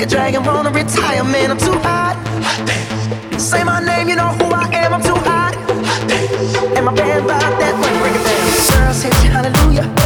like a dragon, wanna retire, man. I'm too hot. hot damn. Say my name, you know who I am. I'm too hot. hot damn. and my band rock that way. Break it down. Girls hit you, hallelujah.